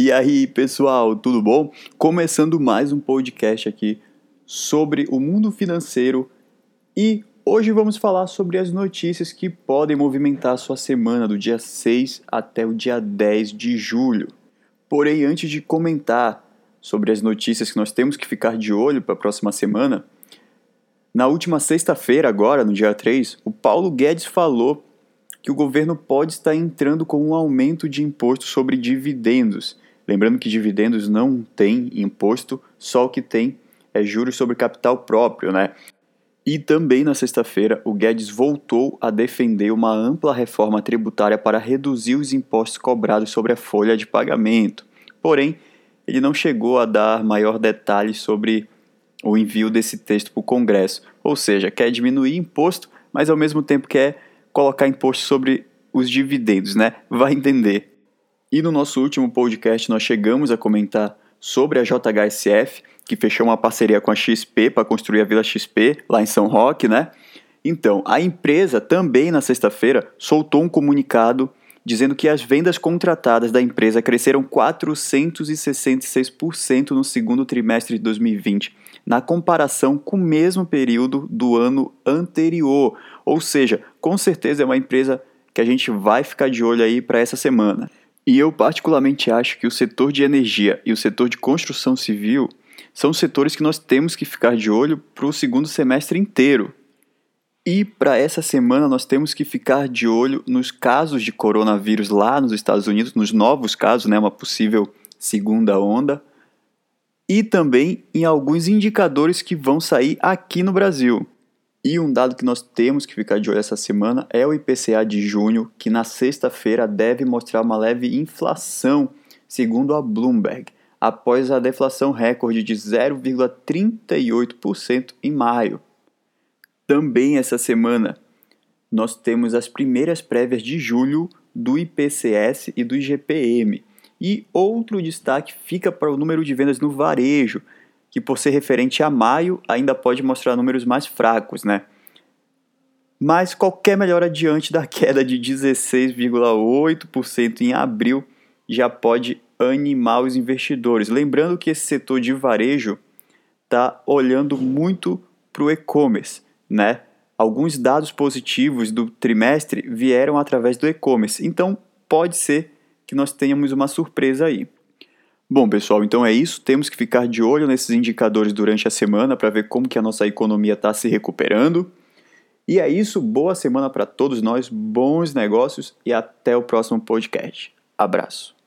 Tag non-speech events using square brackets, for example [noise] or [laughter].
E aí, pessoal, tudo bom? Começando mais um podcast aqui sobre o mundo financeiro e hoje vamos falar sobre as notícias que podem movimentar a sua semana do dia 6 até o dia 10 de julho. Porém, antes de comentar sobre as notícias que nós temos que ficar de olho para a próxima semana, na última sexta-feira, agora, no dia 3, o Paulo Guedes falou que o governo pode estar entrando com um aumento de imposto sobre dividendos Lembrando que dividendos não tem imposto, só o que tem é juros sobre capital próprio, né? E também na sexta-feira, o Guedes voltou a defender uma ampla reforma tributária para reduzir os impostos cobrados sobre a folha de pagamento. Porém, ele não chegou a dar maior detalhes sobre o envio desse texto para o Congresso. Ou seja, quer diminuir imposto, mas ao mesmo tempo quer colocar imposto sobre os dividendos, né? Vai entender. E no nosso último podcast nós chegamos a comentar sobre a JHSF, que fechou uma parceria com a XP para construir a Vila XP lá em São Roque, né? Então, a empresa também na sexta-feira soltou um comunicado dizendo que as vendas contratadas da empresa cresceram 466% no segundo trimestre de 2020, na comparação com o mesmo período do ano anterior. Ou seja, com certeza é uma empresa que a gente vai ficar de olho aí para essa semana. E eu particularmente acho que o setor de energia e o setor de construção civil são setores que nós temos que ficar de olho para o segundo semestre inteiro. E para essa semana nós temos que ficar de olho nos casos de coronavírus lá nos Estados Unidos, nos novos casos, né, uma possível segunda onda, e também em alguns indicadores que vão sair aqui no Brasil. E um dado que nós temos que ficar de olho essa semana é o IPCA de junho, que na sexta-feira deve mostrar uma leve inflação, segundo a Bloomberg, após a deflação recorde de 0,38% em maio. Também essa semana nós temos as primeiras prévias de julho do IPCS e do IGPM. E outro destaque fica para o número de vendas no varejo, que por ser referente a maio ainda pode mostrar números mais fracos, né? Mas qualquer melhora diante da [laughs] queda de 16,8% em abril já pode animar os investidores. Lembrando que esse setor de varejo está olhando muito para o e-commerce, né? Alguns dados positivos do trimestre vieram através do e-commerce, então pode ser que nós tenhamos uma surpresa aí. Bom, pessoal, então é isso. Temos que ficar de olho nesses indicadores durante a semana para ver como que a nossa economia está se recuperando. E é isso. Boa semana para todos nós, bons negócios e até o próximo podcast. Abraço.